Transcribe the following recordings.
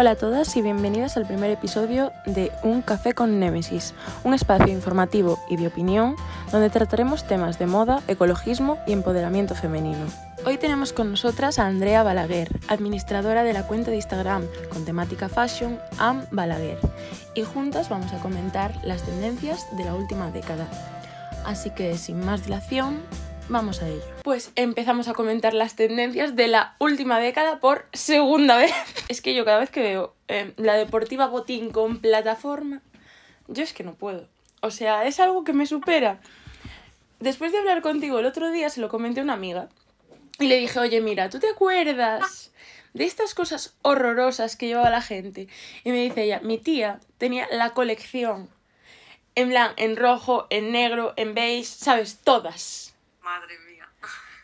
Hola a todas y bienvenidas al primer episodio de Un Café con Némesis, un espacio informativo y de opinión donde trataremos temas de moda, ecologismo y empoderamiento femenino. Hoy tenemos con nosotras a Andrea Balaguer, administradora de la cuenta de Instagram con temática fashion Am Balaguer, y juntas vamos a comentar las tendencias de la última década. Así que sin más dilación, vamos a ello. Pues empezamos a comentar las tendencias de la última década por segunda vez. Es que yo cada vez que veo eh, la deportiva botín con plataforma, yo es que no puedo. O sea, es algo que me supera. Después de hablar contigo el otro día, se lo comenté a una amiga y le dije, oye, mira, ¿tú te acuerdas de estas cosas horrorosas que llevaba la gente? Y me dice ella, mi tía tenía la colección en blanco, en rojo, en negro, en beige, ¿sabes? Todas. Madre mía.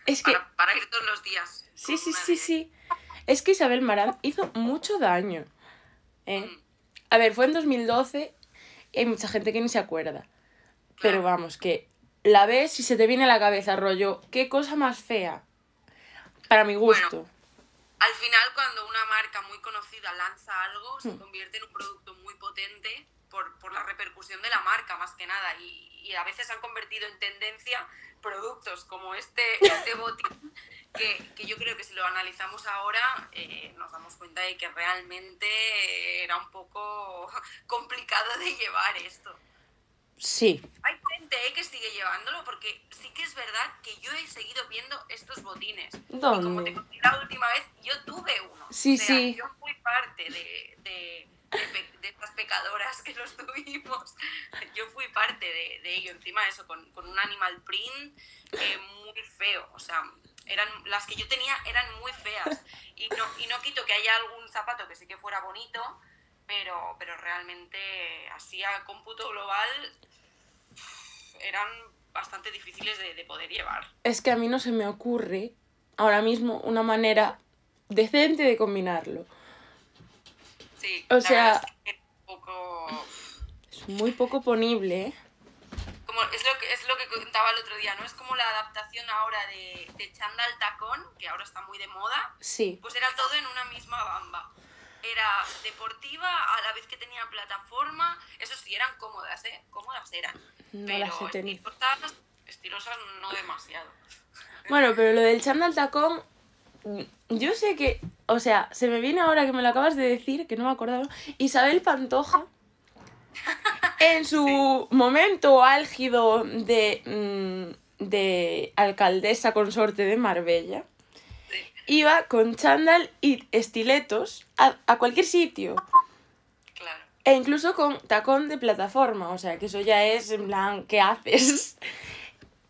Es que... Para, para ir todos los días. Sí, sí, sí, sí. Es que Isabel Marant hizo mucho daño. ¿eh? Mm, A ver, fue en 2012 y hay mucha gente que ni se acuerda. Pero vamos, que la ves y se te viene a la cabeza, rollo, qué cosa más fea. Para mi Bueno. gusto. Al final, cuando una marca muy conocida lanza algo, se Mm. convierte en un producto muy potente por, por la repercusión de la marca, más que nada. Y, y a veces han convertido en tendencia productos como este, este botín, que, que yo creo que si lo analizamos ahora, eh, nos damos cuenta de que realmente era un poco complicado de llevar esto. Sí. Hay gente eh, que sigue llevándolo porque sí que es verdad que yo he seguido viendo estos botines. Y como ¿Dónde? te conté la última vez, yo tuve uno. Sí, O sea, sí. Yo fui parte de, de, de, estas pecadoras que los tuvimos. Yo fui parte de, de ello. Encima eso, con, con un animal print eh, muy feo. O sea, eran, las que yo tenía eran muy feas. Y no, y no quito que haya algún zapato que sí que fuera bonito, pero, pero realmente así a cómputo global eran bastante difíciles de, de poder llevar. Es que a mí no se me ocurre ahora mismo una manera decente de combinarlo. Sí, O la sea- es que es poco... Es muy poco ponible, ¿eh? Como es, lo que, es lo que contaba el otro día, ¿no? Es como la adaptación ahora de, de chándal tacón, que ahora está muy de moda, Sí. pues era todo en una misma bamba. Era deportiva, a la vez que tenía plataforma, eso sí, eran cómodas, ¿eh? Cómodas eran. No pero las he tenido. estilosas, estilosas no demasiado. Bueno, pero lo del chándal tacón, yo sé que, o sea, se me viene ahora que me lo acabas de decir, que no me acordaba, Isabel Pantoja, en su momento álgido de, mm, de alcaldesa consorte de Marbella, Sí. iba con chándal y estiletos a, a cualquier sitio. Claro. E incluso con tacón de plataforma, o sea, que eso ya es en plan, ¿qué haces?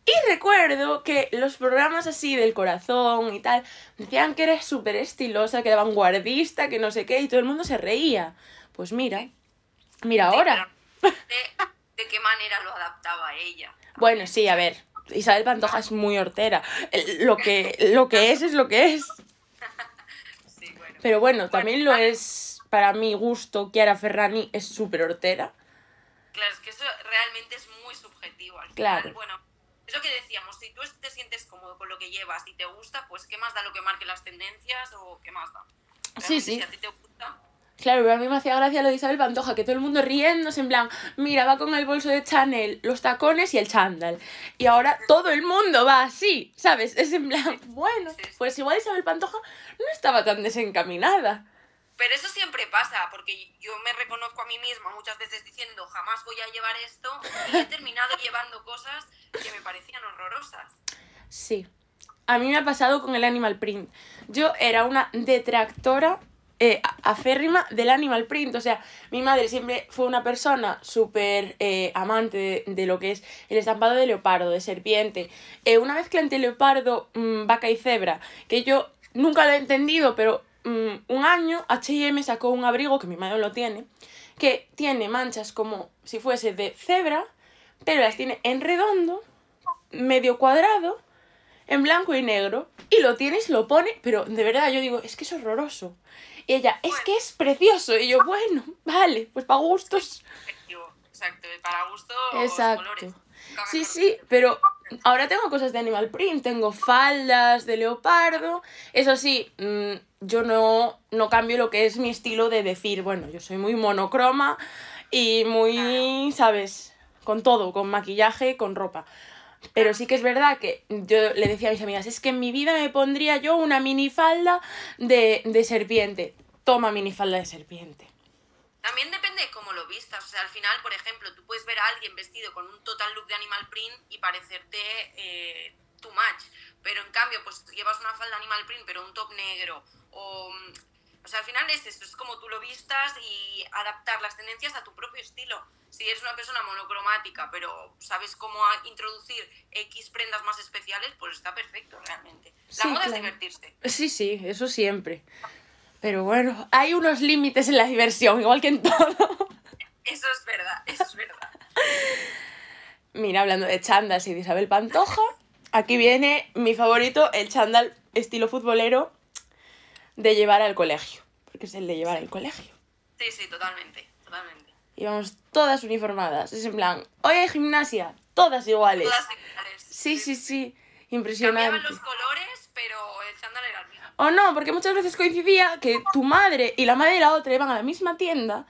Y recuerdo que los programas así del corazón y tal decían que era súper estilosa, que era vanguardista, que no sé qué, y todo el mundo se reía. Pues mira, mira ahora. De, de qué manera lo adaptaba ella. Bueno, sí, a ver, Isabel Pantoja es muy hortera. Lo que, lo que es es lo que es. Sí, bueno. Pero bueno, también lo es, para mi gusto, Chiara Ferrani es súper hortera. Claro, es que eso realmente es muy subjetivo. Al final, Claro. bueno, es lo que decíamos, si tú te sientes cómodo con lo que llevas y te gusta, pues qué más da lo que marque las tendencias o qué más da. Sí, Realmente, sí. Si a ti te gusta, Claro, pero a mí me hacía gracia lo de Isabel Pantoja, que todo el mundo riéndose en plan, mira, va con el bolso de Chanel, los tacones y el chándal. Y ahora todo el mundo va así, ¿sabes? Es en plan, bueno, Sí, sí. pues igual Isabel Pantoja no estaba tan desencaminada. Pero eso siempre pasa, porque yo me reconozco a mí misma muchas veces diciendo jamás voy a llevar esto y he terminado llevando cosas que me parecían horrorosas. Sí. A mí me ha pasado con el Animal Print. Yo era una detractora eh, aférrima del Animal Print. O sea, mi madre siempre fue una persona súper eh, amante de, lo que es el estampado de leopardo, de serpiente. Eh, una que entre leopardo, mm, vaca y cebra, que yo nunca lo he entendido, pero mm, un año H&M sacó un abrigo, que mi madre lo tiene, que tiene manchas como si fuese de cebra, pero las tiene en redondo, medio cuadrado, en blanco y negro, y lo tienes, lo pone, pero de verdad yo digo, es que es horroroso. Y ella, es que es precioso. Y yo, bueno, vale, pues para gustos. Exacto, para gusto Exacto. colores. Sí, sí, pero ahora tengo cosas de animal print, tengo faldas de leopardo. Eso sí, mm, yo no, no cambio lo que es mi estilo de decir, bueno, yo soy muy monocroma y muy, ¿sabes? Con todo, con maquillaje, con ropa. Pero sí que es verdad que yo le decía a mis amigas, es que en mi vida me pondría yo una minifalda de, de serpiente. Toma minifalda de serpiente. También depende de cómo lo vistas. O sea, al final, por ejemplo, tú puedes ver a alguien vestido con un total look de animal print y parecerte eh, too much. Pero en cambio, pues llevas una falda animal print, pero un top negro. O, o sea, al final es eso, es como tú lo vistas y adaptar las tendencias a tu propio estilo. Si eres una persona monocromática, pero sabes cómo introducir X prendas más especiales, pues está perfecto realmente. La moda es divertirse. Sí, sí, eso siempre. Pero bueno, hay unos límites en la diversión, igual que en todo. Eso es verdad, eso es verdad. Mira, hablando de chandas y de Isabel Pantoja, aquí viene mi favorito, el chandal estilo futbolero de llevar al colegio. Porque es el de llevar al colegio. Sí, sí, totalmente, totalmente. Y vamos todas uniformadas. Es en plan, hoy hay gimnasia, todas iguales. Todas iguales. Sí, sí, sí. Impresionante. Cambiaban los colores, pero el chándal era el. O no, porque muchas veces coincidía que tu madre y la madre de la otra iban a la misma tienda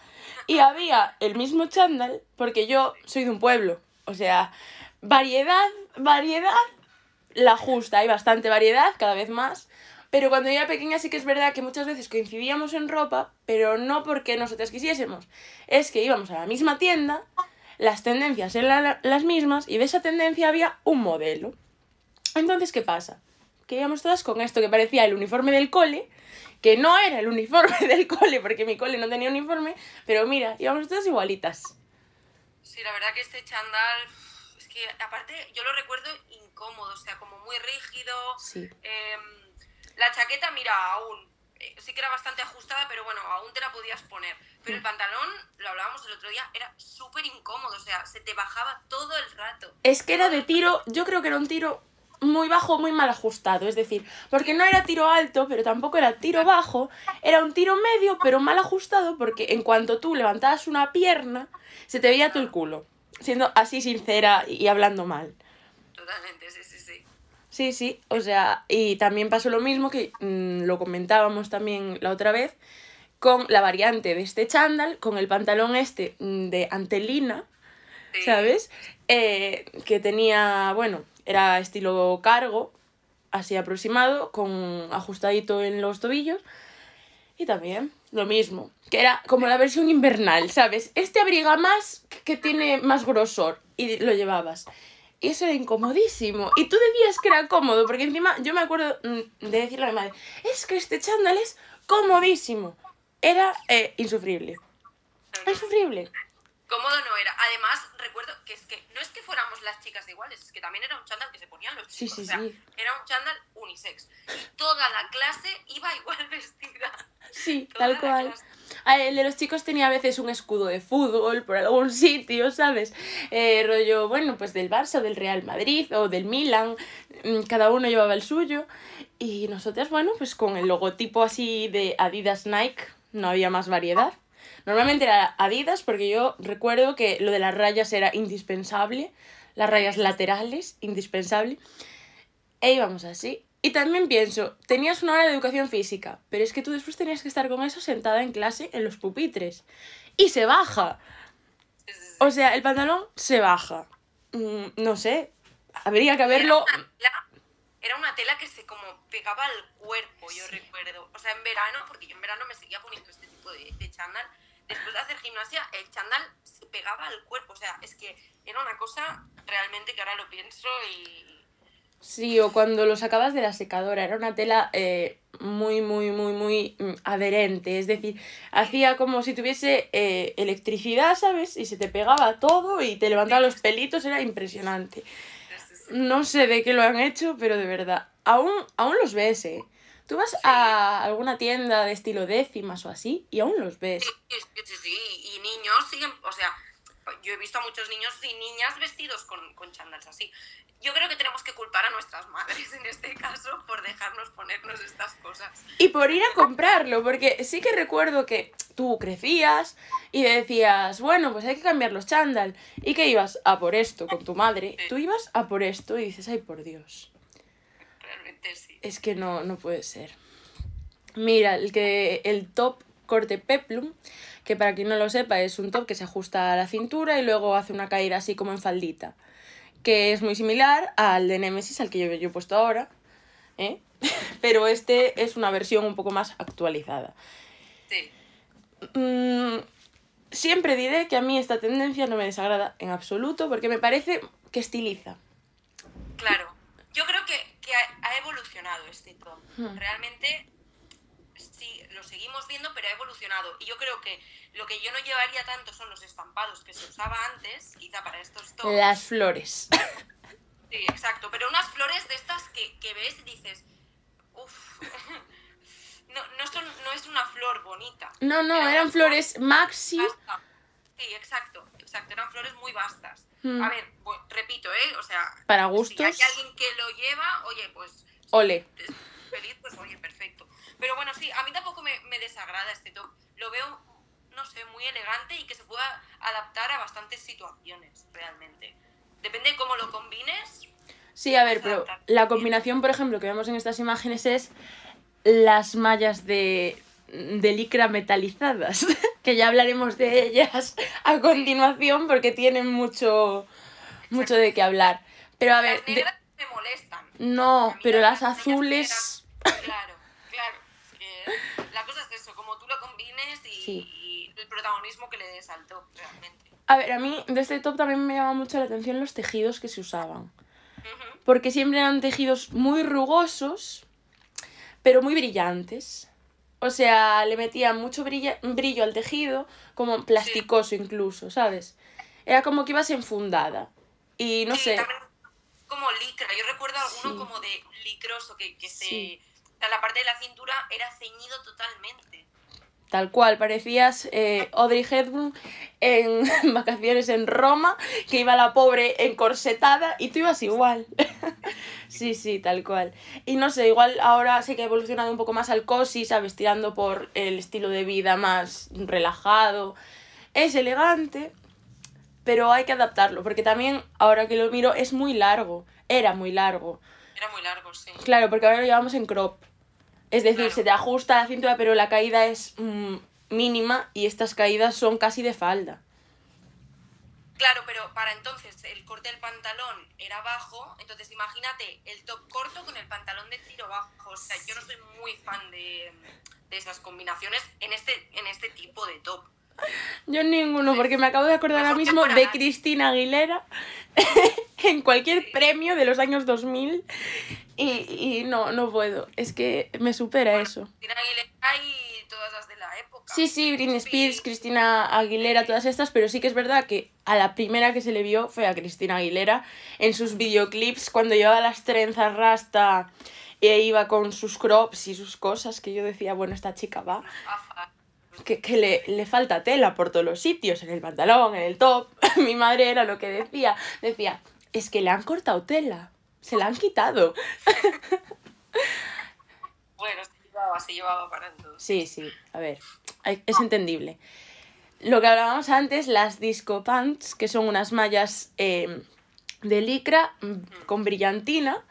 y había el mismo chándal, porque yo soy de un pueblo. O sea, variedad, variedad, la justa. Hay bastante variedad, cada vez más. Pero cuando yo era pequeña sí que es verdad que muchas veces coincidíamos en ropa, pero no porque nosotras quisiésemos. Es que íbamos a la misma tienda, las tendencias eran las mismas y de esa tendencia había un modelo. Entonces, ¿qué pasa? Que íbamos todas con esto que parecía el uniforme del cole, que no era el uniforme del cole, porque mi cole no tenía uniforme, pero mira, íbamos todas igualitas. Sí, la verdad que este chandal, es que aparte yo lo recuerdo incómodo, o sea, como muy rígido. Sí. Em, la chaqueta, mira, aún, eh, sí que era bastante ajustada, pero bueno, aún te la podías poner. Pero el mm. pantalón, lo hablábamos el otro día, era súper incómodo, o sea, se te bajaba todo el rato. Es que era de tiro, yo creo que era un tiro muy bajo, muy mal ajustado. Es decir, porque no era tiro alto, pero tampoco era tiro bajo, era un tiro medio, pero mal ajustado, porque en cuanto tú levantabas una pierna, se te veía todo el culo. Siendo así sincera y hablando mal. Totalmente, sí, sí, sí. Sí, sí, o sea, y también pasó lo mismo que mm, lo comentábamos también la otra vez con la variante de este chándal, con el pantalón este mm, de antelina, ¿sabes? Eh, que tenía, bueno, era estilo cargo, así aproximado, con ajustadito en los tobillos. Y también lo mismo, que era como la versión invernal, ¿sabes? Este abriga más que tiene más grosor y lo llevabas. Y eso era incomodísimo. Y tú decías que era cómodo, porque encima yo me acuerdo mm, de decirle a mi madre, es que este chándal es comodísimo. Era eh, insufrible. Insufrible. Cómodo no era. Además, recuerdo que es que no es que fuéramos las chicas de iguales, es que también era un chándal que se ponían los chicos. Sí, sí, sí. Era un chándal unisex. Y toda la clase iba igual vestida. Sí, tal cual. El de los chicos tenía a veces un escudo de fútbol por algún sitio, ¿sabes? Eh, rollo, bueno, pues del Barça, o del Real Madrid o del Milan, mm, cada uno llevaba el suyo. Y nosotras, bueno, pues con el logotipo así de Adidas Nike, no había más variedad. Normalmente era Adidas porque yo recuerdo que lo de las rayas era indispensable, las rayas laterales, indispensable. E íbamos así. Y también pienso, tenías una hora de educación física, pero es que tú después tenías que estar con eso sentada en clase en los pupitres. Y se baja. O sea, el pantalón se baja. Mm, no sé, habría que haberlo... Era una tela que se como pegaba al cuerpo, yo recuerdo. O sea, en verano, porque yo en verano me seguía poniendo este tipo de, de chándal, después de hacer gimnasia, el chándal se pegaba al cuerpo. O sea, es que era una cosa realmente que ahora lo pienso y... Sí, o cuando lo sacabas de la secadora, era una tela eh, muy, muy, muy, muy mm, adherente. Es decir, hacía como si tuviese eh, electricidad, ¿sabes? Y se te pegaba todo y te levantaba los pelitos, era impresionante. No sé de qué lo han hecho, pero de verdad, aún, aún los ves, ¿eh? Tú vas a alguna tienda de estilo décimas o así y aún los ves. Sí, sí, sí, y niños siguen, o sea, yo he visto a muchos niños y niñas vestidos con, con chándals así. Yo creo que tenemos que culpar a nuestras madres en este caso por dejarnos ponernos estas cosas. Y por ir a comprarlo, porque sí que recuerdo que tú crecías y decías, bueno, pues hay que cambiar los chándal. Y que ibas a por esto con tu madre. Tú ibas a por esto y dices, ay, por Dios. Es que no, no puede ser. Mira, el que el top corte peplum, que para quien no lo sepa es un top que se ajusta a la cintura y luego hace una caída así como en faldita, que es muy similar al de Nemesis, al que yo, yo he puesto ahora, ¿eh? pero este es una versión un poco más actualizada. Sí. Mm, siempre diré que a mí esta tendencia no me desagrada en absoluto porque me parece que estiliza. Claro. Yo creo que ha, ha evolucionado este top. Hmm. Realmente sí, lo seguimos viendo, pero ha evolucionado. Y yo creo que lo que yo no llevaría tanto son los estampados que se usaba antes, quizá para estos tops. Las flores. Sí, exacto. Pero unas flores de estas que, que ves y dices, uff, no, no, son, no es una flor bonita. No, no, Era eran flores maxi. Basta. Sí, exacto, exacto. Eran flores muy vastas. Hmm. A ver, pues, repito, ¿eh? O sea, Para si hay gustos. alguien que lo lleva, oye, pues Ole. feliz, pues oye, perfecto. Pero bueno, sí, a mí tampoco me, me desagrada este top. Lo veo, no sé, muy elegante y que se pueda adaptar a bastantes situaciones, realmente. Depende de cómo lo combines. Sí, a ver, pero la combinación, por ejemplo, que vemos en estas imágenes es las mallas de, de licra metalizadas, que ya hablaremos de ellas a continuación porque tienen mucho, mucho de qué hablar. Pero a ver, Las de- negras me molestan. no, pero las las azules... negras- Claro, claro. La cosa es eso, como tú lo combines y, Sí. y el protagonismo que le des al top, realmente. A ver, a mí de este top también me llama mucho la atención los tejidos que se usaban. Porque siempre eran tejidos muy rugosos, pero muy brillantes. O sea, le metían mucho brilla- brillo al tejido, como plasticoso incluso, ¿sabes? Era como que ibas enfundada. Y no Sí, sé, también como licra. Yo recuerdo alguno Sí. como de licroso que, que se. O sea, la parte de la cintura era ceñido totalmente. Tal cual, parecías eh, Audrey Hepburn en vacaciones en Roma, que iba la pobre encorsetada y tú ibas igual. sí, sí, tal cual. Y no sé, igual ahora sé que ha evolucionado un poco más al cosi, ¿sabes? Tirando por el estilo de vida más relajado. Es elegante, pero hay que adaptarlo, porque también, ahora que lo miro, es muy largo. Era muy largo. Era muy largo, sí. Claro, porque ahora lo llevamos en crop. Es decir, Claro. se te ajusta la cintura, pero la caída es mm, mínima y estas caídas son casi de falda. Claro, pero para entonces el corte del pantalón era bajo, entonces imagínate el top corto con el pantalón de tiro bajo. O sea, yo no soy muy fan de, de esas combinaciones en este, en este tipo de top. Yo ninguno, porque me acabo de acordar ahora mismo de. Cristina Aguilera en cualquier premio de los años 2000 y, y no, no puedo. Es que me supera eso. Cristina Aguilera y todas las de la época. Sí, sí, Britney Spears, Cristina Aguilera, todas estas, pero sí que es verdad que a la primera que se le vio fue a Cristina Aguilera en sus videoclips cuando llevaba las trenzas rasta e iba con sus crops y sus cosas que yo decía, bueno, esta chica va, Afa. Que, que le, le falta tela por todos los sitios, en el pantalón, en el top. Mi madre era lo que decía, decía, es que le han cortado tela, se la han quitado. Bueno, se llevaba, se llevaba para todos. Sí, sí, a ver, es entendible. Lo que hablábamos antes, las disco pants, que son unas mallas eh, de licra mm, con brillantina,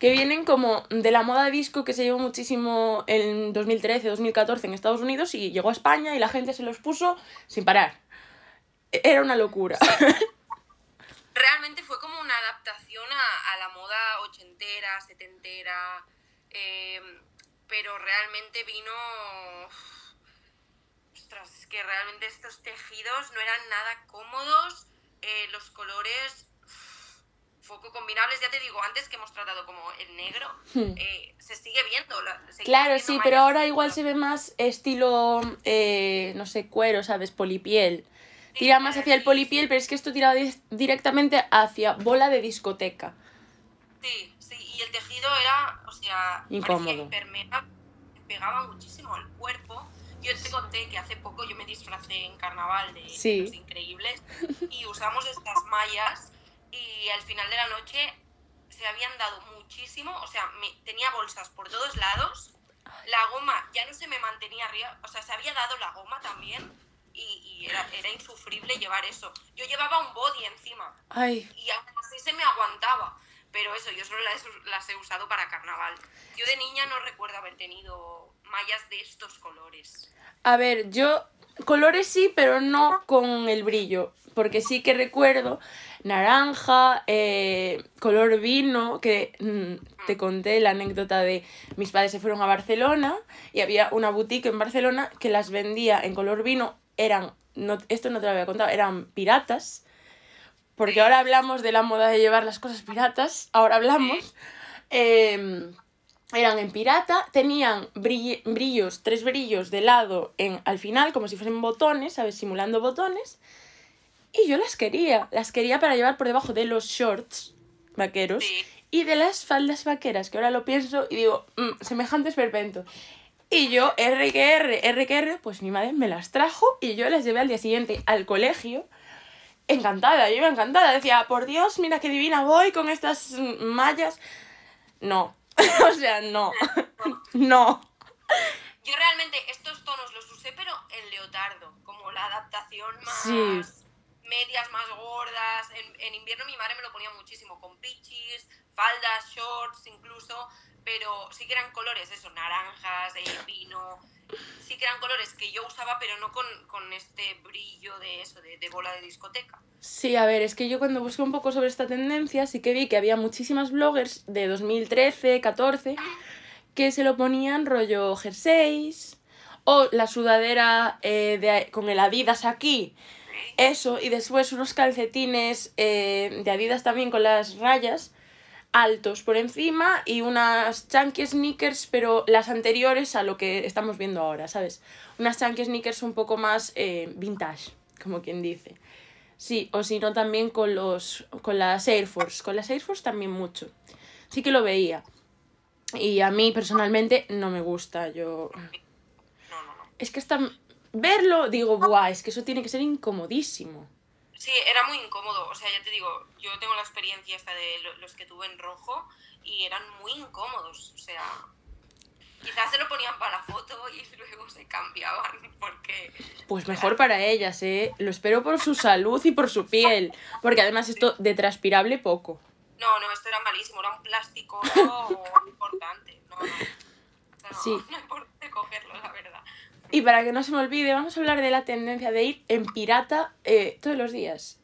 que vienen como de la moda disco que se llevó muchísimo en 2013-2014 en Estados Unidos y llegó a España y la gente se los puso sin parar. Era una locura. Realmente fue como una adaptación a, a la moda ochentera, setentera, eh, pero realmente vino... Ostras, es que realmente estos tejidos no eran nada cómodos, eh, los colores poco combinables, ya te digo, antes que hemos tratado como el negro, Hmm. eh, se sigue viendo. la- Claro, sí, pero ahora igual se ve más estilo, eh, no sé, cuero, ¿sabes? Polipiel. Tira más hacia el polipiel, pero es que esto tira di- directamente hacia bola de discoteca. Sí, sí, y el tejido era, o sea, Incómodo. impermeable, pegaba muchísimo al cuerpo. Yo yo te conté que hace poco yo me disfracé en carnaval de Sí. los increíbles y usamos estas mallas y al final de la noche se habían dado muchísimo, o sea, me- tenía bolsas por todos lados, la goma ya no se me mantenía arriba, o sea, se había dado la goma también y, y era, era insufrible llevar eso. Yo llevaba un body encima Ay, y aún así se me aguantaba. Pero eso, yo solo las, las he usado para carnaval. Yo de niña no recuerdo haber tenido mallas de estos colores. a ver, yo colores sí, pero no con el brillo, porque sí que recuerdo naranja, eh, color vino, que mm, te conté la anécdota de mis padres se fueron a Barcelona y había una boutique en Barcelona que las vendía en color vino, eran, no, esto no te lo había contado, eran piratas, porque ahora hablamos de la moda de llevar las cosas piratas, ahora hablamos. em, eran en pirata, tenían brill- brillos, tres brillos de lado en, al final, como si fuesen botones, ¿sabes? Simulando botones. Y yo las quería, las quería para llevar por debajo de los shorts vaqueros Sí. y de las faldas vaqueras, que ahora lo pienso y digo, "Mm, semejante esperpento. Y yo, R que R, R que R, pues mi madre me las trajo y yo las llevé al día siguiente al colegio. Encantada, yo iba encantada. Decía, por Dios, mira qué divina voy con estas mallas. No, o sea, no, no. Yo realmente estos tonos los usé, pero en leotardo, como la adaptación más... Sí. Medias más gordas. En, en invierno mi madre me lo ponía muchísimo, con pichis, faldas, shorts incluso. Pero sí que eran colores, eso, naranjas, eh, vino. Sí que eran colores que yo usaba, pero no con, con este brillo de eso, de, bola de discoteca. Sí, a ver, es que yo cuando busqué un poco sobre esta tendencia, sí que vi que había muchísimas bloggers de 2013, 14, que se lo ponían rollo jerseys o la sudadera eh, de- con el Adidas aquí, eso, y después unos calcetines eh, de Adidas también con las rayas altos por encima y unas chunky sneakers, pero las anteriores a lo que estamos viendo ahora, ¿sabes? Unas chunky sneakers un poco más eh, vintage, como quien dice. Sí, o si no también con los con las Air Force, con las Air Force también mucho. Sí que lo veía. Y a mí personalmente no me gusta, yo No, no, no. es que hasta verlo digo, "Buah, es que eso tiene que ser incomodísimo." Sí, era muy incómodo. O sea, ya te digo, yo tengo la experiencia esta de lo- los que tuve en rojo y eran muy incómodos. O sea, quizás se lo ponían para la foto y luego se cambiaban porque... Pues mejor para ellas, ¿eh? Lo espero por su salud y por su piel, porque además esto de transpirable poco. No, no, esto era malísimo, era un plástico no, importante. No, no. No, Sí. no importa cogerlo, la verdad. Y para que no se me olvide, vamos a hablar de la tendencia de ir en pirata eh, todos los días.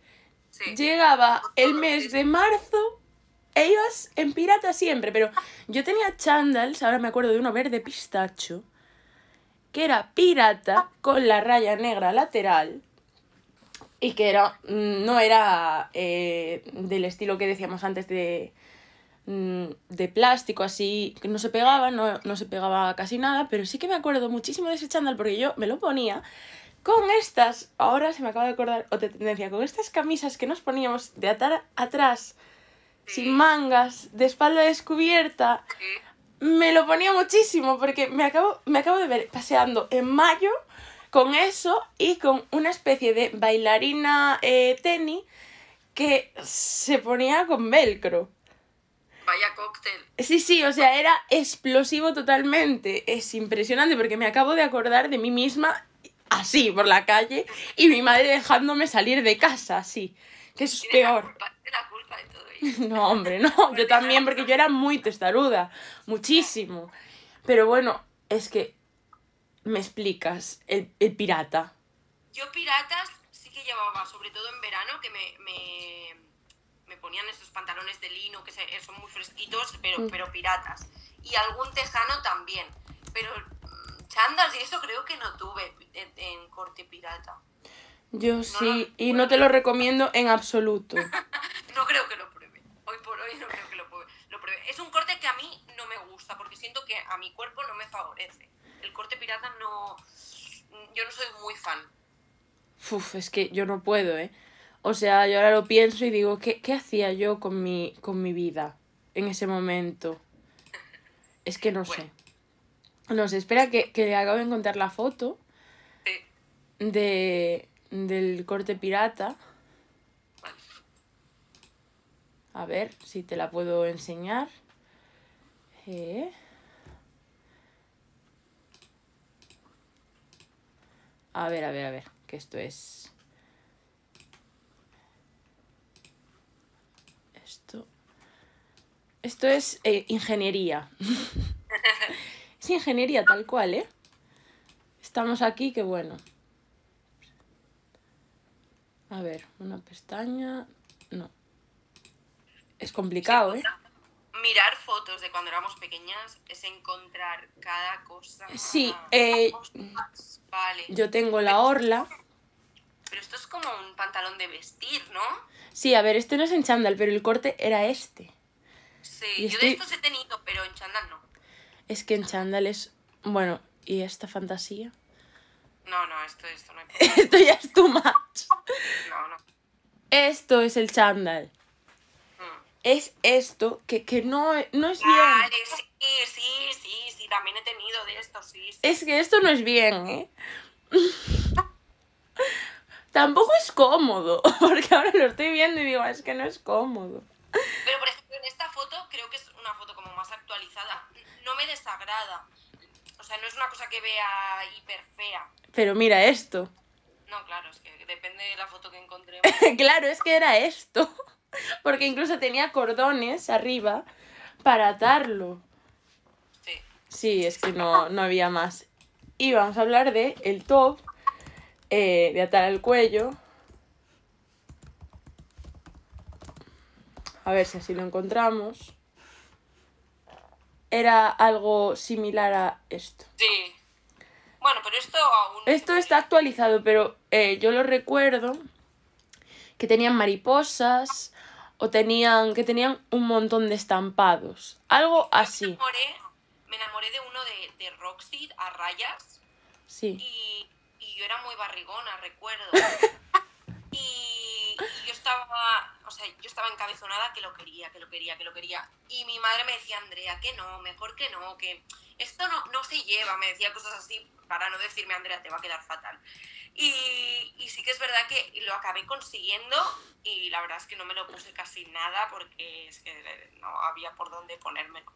Sí. Llegaba el mes de marzo e ibas en pirata siempre, pero yo tenía chandals, ahora me acuerdo de uno verde pistacho, que era pirata con la raya negra lateral y que era mm, no era eh, del estilo que decíamos antes de de plástico así que no se pegaba no, no se pegaba casi nada pero sí que me acuerdo muchísimo de ese chándal porque yo me lo ponía con estas ahora se me acaba de acordar otra tendencia con estas camisas que nos poníamos de atar atrás sin mangas de espalda descubierta Sí. me lo ponía muchísimo porque me acabo, me acabo de ver paseando en mayo con eso y con una especie de bailarina eh, tenis que se ponía con velcro. Vaya cóctel. Sí, sí, o sea, era explosivo totalmente. Es impresionante porque me acabo de acordar de mí misma así por la calle y mi madre dejándome salir de casa así. Que eso es la peor. culpa, tienes la culpa de todo ello. No, hombre, no, yo también, porque yo era muy testaruda, muchísimo. Pero bueno, es que me explicas, el, el pirata. Yo piratas sí que llevaba, sobre todo en verano, que me, me ponían estos pantalones de lino que se- son muy fresquitos, pero, Mm. pero piratas. Y algún tejano también. Pero mm, chandas y eso creo que no tuve en, en corte pirata. Yo sí, y no te lo recomiendo en absoluto. No creo que lo pruebe. Hoy por hoy no creo que lo pruebe. lo pruebe. Es un corte que a mí no me gusta porque siento que a mi cuerpo no me favorece. El corte pirata no... Yo no soy muy fan. Uf, es que yo no puedo, ¿eh? O sea, yo ahora lo pienso y digo, ¿qué, qué hacía yo con mi, con mi vida en ese momento? Es que no sé. No sé, espera que, que le acabo de encontrar la foto. de, del corte pirata. A ver si te la puedo enseñar. Eh. A ver, a ver, a ver, que esto es... Esto... Esto es eh, ingeniería. es ingeniería tal cual, ¿eh? Estamos aquí, que bueno. A ver, una pestaña... No. Es complicado, ¿eh? Mirar fotos de cuando éramos pequeñas es encontrar cada cosa. Sí, eh, Vale. yo tengo la orla. Pero esto es como un pantalón de vestir, ¿no? Sí, a ver, este no es en chándal, pero el corte era este. Sí, Y yo estoy- de estos he tenido, pero en chándal no. Es que en chándal es... Bueno, ¿y esta fantasía? No, no, esto, esto no hay Esto ya es too much. No, no. Esto es el chándal. Mm. Es esto que, que no, no es bien. Vale, sí, sí, sí, sí, también he tenido de estos, sí, sí. Es que esto no es bien, ¿eh? Tampoco es cómodo, porque ahora lo estoy viendo y digo, es que no es cómodo. Pero, por ejemplo, en esta foto, creo que es una foto como más actualizada. No me desagrada. O sea, no es una cosa que vea hiper fea. Pero mira esto. No, claro, es que depende de la foto que encontremos. claro, es que era esto. Porque incluso tenía cordones arriba para atarlo. Sí. Sí, es que no, no había más. Y vamos a hablar de el top eh, de atar al cuello. A ver si así lo encontramos. Era algo similar a esto. Sí. Bueno, pero esto aún... Esto está actualizado, pero eh, yo lo recuerdo que tenían mariposas o tenían que tenían un montón de estampados. Algo Me así. enamoré, me enamoré de uno de, de Roxy a rayas Sí. y, y yo era muy barrigona, recuerdo. Y, y yo estaba, o sea, yo estaba encabezonada que lo quería, que lo quería, que lo quería. Y mi madre me decía, Andrea, que no, mejor que no, que esto no, no se lleva, me decía cosas así para no decirme, Andrea, te va a quedar fatal. Y, y sí que es verdad que lo acabé consiguiendo y la verdad es que no me lo puse casi nada porque es que no había por dónde ponérmelo.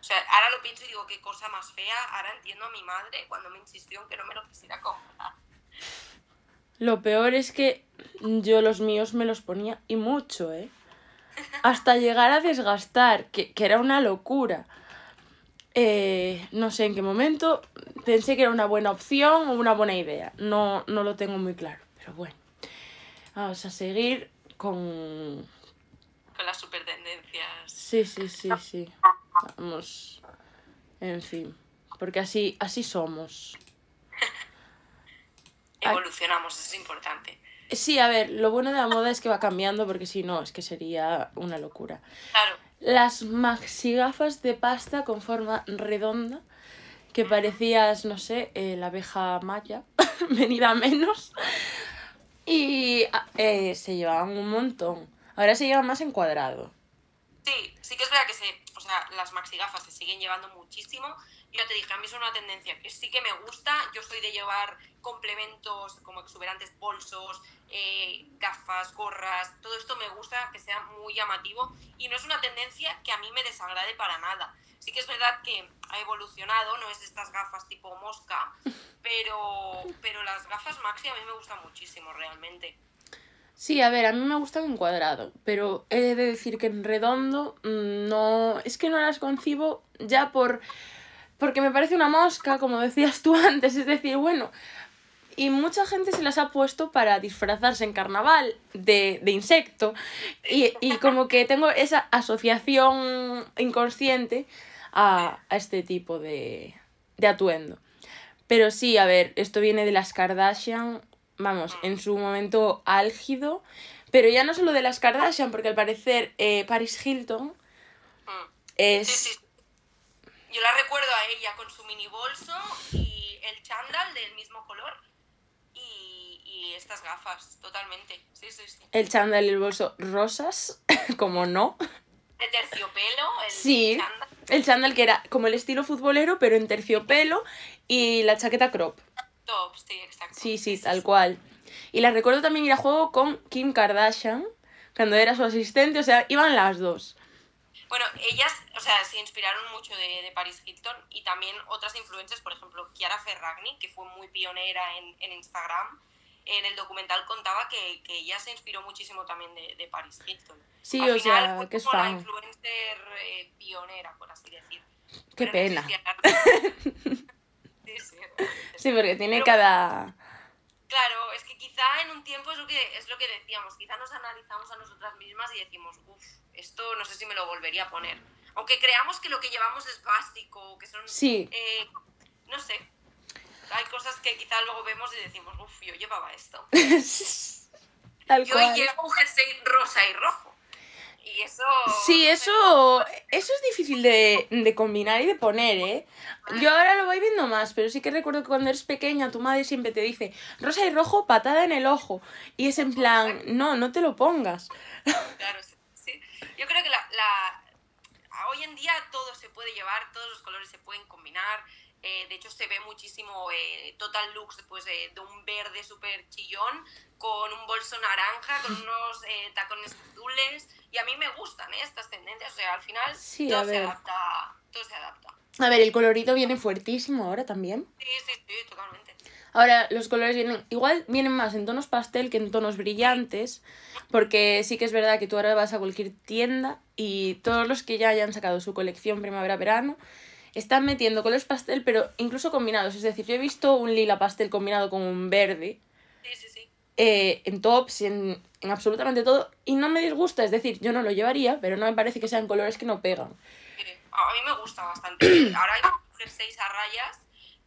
O sea, ahora lo pienso y digo, qué cosa más fea. Ahora entiendo a mi madre cuando me insistió en que no me lo quisiera comprar. Lo peor es que yo los míos me los ponía y mucho, ¿eh? Hasta llegar a desgastar, que, que era una locura. Eh, no sé en qué momento pensé que era una buena opción o una buena idea. No, no lo tengo muy claro, pero bueno. Vamos a seguir con... Con las super tendencias. Sí, sí, sí, sí. Vamos. En fin. Porque así, así somos. Evolucionamos, eso es importante. Sí, a ver, lo bueno de la moda es que va cambiando porque si no, es que sería una locura. Claro, Las maxi gafas de pasta con forma redonda, que parecías, no sé, eh, la abeja maya, venida menos. Y ah, eh, se llevaban un montón. Ahora se llevan más en cuadrado. sí, sí que es verdad que se, o sea, las maxi gafas se siguen llevando muchísimo. Yo te dije, a mí es una tendencia que sí que me gusta. Yo soy de llevar complementos como exuberantes, bolsos, eh, gafas, gorras. Todo esto me gusta que sea muy llamativo y no es una tendencia que a mí me desagrade para nada. Sí que es verdad que ha evolucionado, no es estas gafas tipo mosca, pero, pero las gafas maxi a mí me gustan muchísimo realmente. Sí, a ver, a mí me gustan en cuadrado, pero he de decir que en redondo mm, no. Es que no las concibo ya por. Porque me parece una mosca, como decías tú antes. Es decir, bueno. Y mucha gente se las ha puesto para disfrazarse en carnaval de, de insecto. Y, y como que tengo esa asociación inconsciente a, a este tipo de, de atuendo. Pero sí, a ver, esto viene de las Kardashian, vamos, en su momento álgido. Pero ya no solo de las Kardashian, porque al parecer eh, Paris Hilton Mm. es... Sí, sí. Yo la recuerdo a ella con su mini bolso y el chándal del mismo color y, y estas gafas, totalmente. Sí, sí, sí. El chándal y el bolso rosas, como no. De terciopelo, el Sí. chándal. El chándal que era como el estilo futbolero, pero en terciopelo y la chaqueta crop. tops, sí, exacto. Sí, sí, tal cual. Y la recuerdo también ir a juego con Kim Kardashian, cuando era su asistente, o sea, iban las dos. Bueno, ellas, o sea, se inspiraron mucho de, de Paris Hilton y también otras influencers, por ejemplo, Chiara Ferragni, que fue muy pionera en, en Instagram, en el documental contaba que, que ella se inspiró muchísimo también de, de Paris Hilton. Sí, Al o final sea, fue que es como la fan. influencer eh, pionera, por así decir. Qué Pero pena. la- sí, sí, realmente. Sí, porque tiene Pero- cada... Claro, es que quizá en un tiempo es lo que es lo que decíamos, quizá nos analizamos a nosotras mismas y decimos, uff, esto no sé si me lo volvería a poner. Aunque creamos que lo que llevamos es básico, que son, Sí. eh, no sé, hay cosas que quizá luego vemos y decimos, uff, yo llevaba esto. Tal Yo cual. llevo un jersey rosa y rojo. Y eso... Sí, no sé, eso, eso es difícil de, de combinar y de poner, ¿eh? Yo ahora lo voy viendo más, pero sí que recuerdo que cuando eres pequeña tu madre siempre te dice rosa y rojo, patada en el ojo. Y es en plan, no, no te lo pongas. Claro, sí. Yo creo que la, la- hoy en día todo se puede llevar, todos los colores se pueden combinar. eh, de hecho, se ve muchísimo eh, total looks pues, eh, de un verde súper chillón con un bolso naranja, con unos eh, tacones azules. Y a mí me gustan ¿eh? estas tendencias. O sea, al final Sí, todo, se adapta, todo se adapta. A ver, el colorido viene fuertísimo ahora también. Sí, sí. Ahora los colores vienen, igual vienen más en tonos pastel que en tonos brillantes, porque sí que es verdad que tú ahora vas a cualquier tienda y todos los que ya hayan sacado su colección primavera-verano están metiendo colores pastel, pero incluso combinados. Es decir, yo he visto un lila pastel combinado con un verde Sí, sí, sí. eh, en tops, en, en absolutamente todo, y no me disgusta. Es decir, yo no lo llevaría, pero no me parece que sean colores que no pegan. A mí me gusta bastante. Ahora hay jerseys a rayas,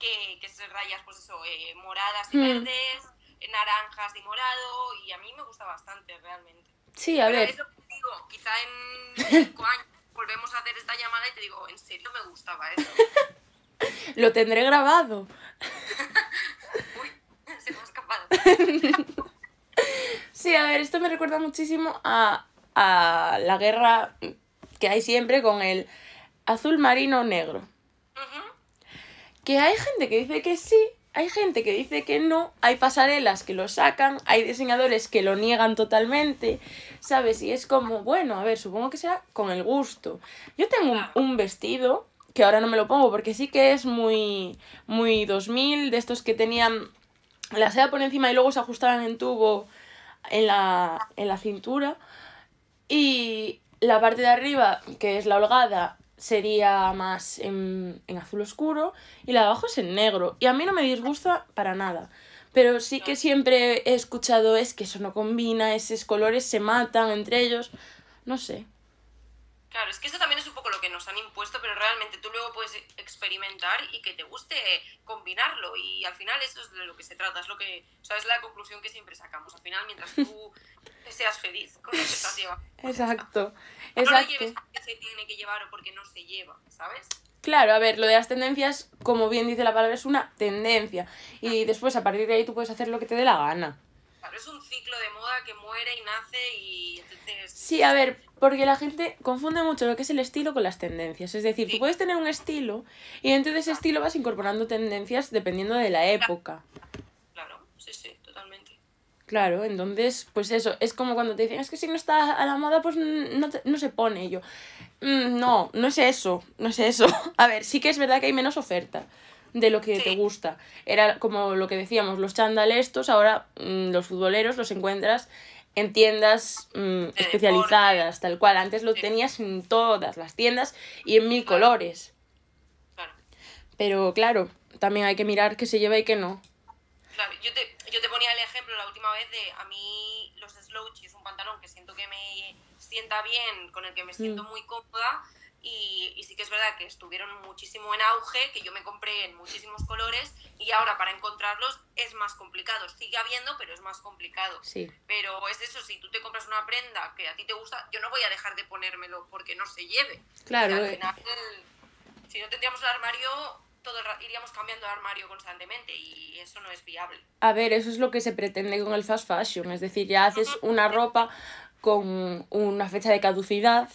que, que son rayas, pues eso, eh, moradas y Mm. verdes, eh, naranjas y morado, y a mí me gusta bastante, realmente. Sí, a Pero ver. es lo que te digo, quizá en cinco años volvemos a hacer esta llamada y te digo, en serio me gustaba eso. Lo tendré grabado. Uy, se me ha escapado. Sí, a ver, esto me recuerda muchísimo a, a la guerra que hay siempre con el azul marino negro. Ujú. Que hay gente que dice que sí, hay gente que dice que no, hay pasarelas que lo sacan, hay diseñadores que lo niegan totalmente, ¿sabes? Y es como, bueno, a ver, supongo que será con el gusto. Yo tengo un, un vestido, que ahora no me lo pongo porque sí que es muy, muy 2000, de estos que tenían la seda por encima y luego se ajustaban en tubo en la, en la cintura. Y la parte de arriba, que es la holgada, sería más en, en azul oscuro y la de abajo es en negro. Y a mí no me disgusta para nada. Pero sí que siempre he escuchado es que eso no combina, esos colores se matan entre ellos. No sé. Claro, es que eso también es un poco lo que nos han impuesto, pero realmente tú luego puedes experimentar y que te guste combinarlo. Y al final eso es de lo que se trata, es lo que, o sea, es la conclusión que siempre sacamos. Al final, mientras tú seas feliz con lo que estás llevando. Exacto. No lo Exacto. lleves porque se tiene que llevar o porque no se lleva, ¿sabes? Claro, a ver, lo de las tendencias, como bien dice la palabra, es una tendencia. Y después, a partir de ahí, tú puedes hacer lo que te dé la gana. Claro, es un ciclo de moda que muere y nace y entonces... Sí, a ver, porque la gente confunde mucho lo que es el estilo con las tendencias. Es decir, tú Sí. puedes tener un estilo y dentro de ese estilo vas incorporando tendencias dependiendo de la época. Claro, sí, sí, totalmente. Claro, entonces, pues eso, es como cuando te dicen, es que si no está a la moda, pues no, te- no se pone. Y yo, "Mm, no, no es eso, no es eso. A ver, sí que es verdad que hay menos oferta de lo que te gusta. Era como lo que decíamos, los chándal estos, ahora mm, los futboleros los encuentras en tiendas mm, especializadas, tal cual. Antes lo Sí. tenías en todas las tiendas y en mil Claro. colores. Claro. Pero claro, también hay que mirar qué se lleva y qué no. Claro, yo te, yo te ponía el ejemplo la última vez de a mí los slouch es un pantalón que siento que me sienta bien, con el que me siento Mm. muy cómoda y, y sí que es verdad que estuvieron muchísimo en auge, que yo me compré en muchísimos colores y ahora para encontrarlos es más complicado. Sigue habiendo, pero es más complicado. Sí. Pero es eso, si tú te compras una prenda que a ti te gusta, yo no voy a dejar de ponérmelo porque no se lleve. Claro, O sea, eh. al final, si no tendríamos el armario, todo el iríamos cambiando de armario constantemente y eso no es viable. A ver, eso es lo que se pretende con el fast fashion, es decir, ya haces una ropa con una fecha de caducidad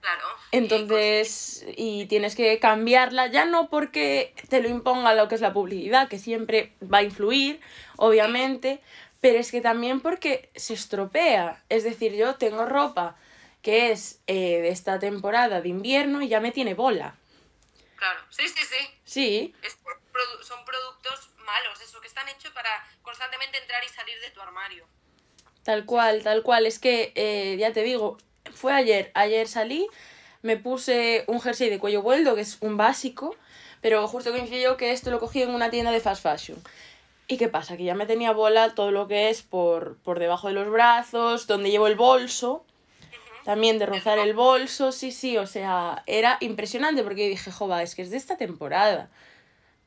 Claro. Entonces, y tienes que cambiarla, ya no porque te lo imponga lo que es la publicidad, que siempre va a influir, obviamente, pero es que también porque se estropea. Es decir, yo tengo ropa que es eh, de esta temporada de invierno y ya me tiene bola. Claro, sí, sí, sí. Sí. Es- produ- son productos malos, eso, que están hechos para constantemente entrar y salir de tu armario. Tal cual, tal cual. Es que, eh, ya te digo, fue ayer. Ayer salí, me puse un jersey de cuello vuelto, que es un básico, pero justo coincidió que esto lo cogí en una tienda de fast fashion. ¿Y qué pasa? Que ya me tenía bola todo lo que es por, por debajo de los brazos, donde llevo el bolso, también de rozar el bolso, sí, sí, o sea, era impresionante porque dije, jova, es que es de esta temporada.